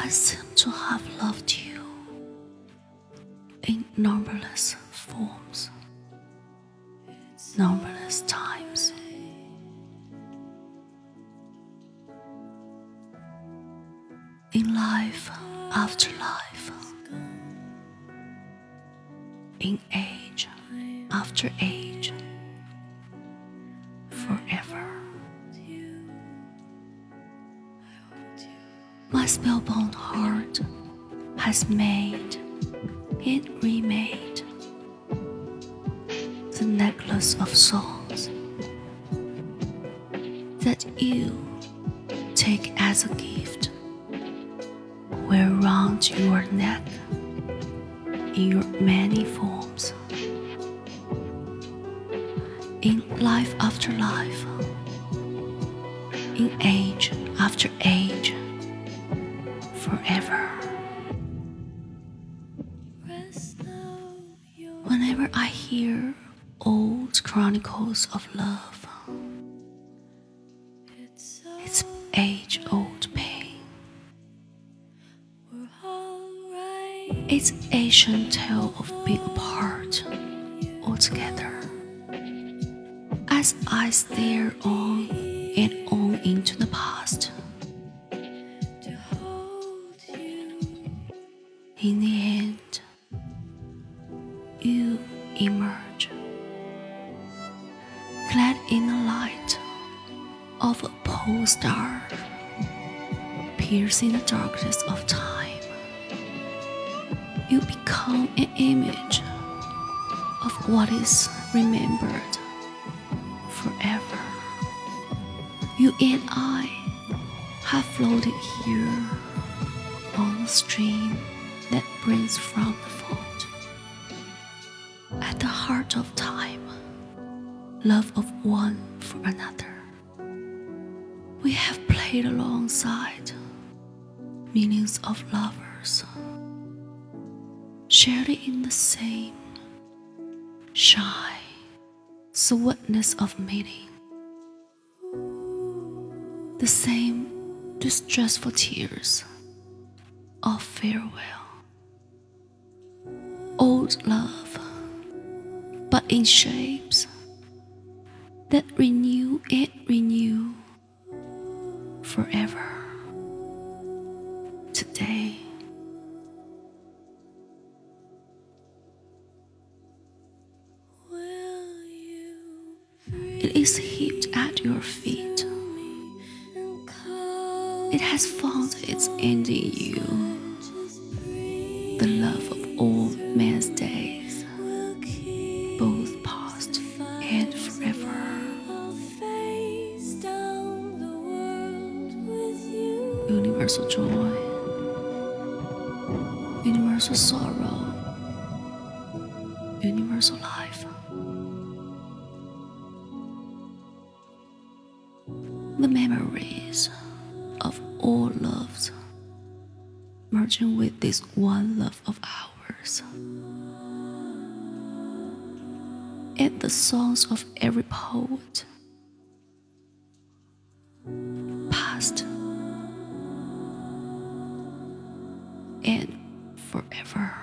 I seem to have loved you in numberless forms, numberless times. In life after life, in age after age, spellbound heart has made and remade. The necklace of souls that you take as a gift wear round your neck in your many forms. In life after life in age after age forever whenever i hear old chronicles of love it's age old pain It's ancient tale of being apart altogether. As I stare on and on into the past, in the end, you emerge, clad in the light of a pole star, piercing the darkness of time you become an image of what is remembered forever. You and I have floated here on the stream that brings from the vault. At the heart of time, love of one for another. We have played alongside millions of lovers shared in the same shy sweetness of meeting, the same distressful tears of farewell. Old love, but in shapes that renew and renew forever. Today. It is heaped at your feet. It has found its end in you. Joy, universal sorrow, universal life. the memories of all loves merging with this one love of ours. And the songs of every poet, and forever.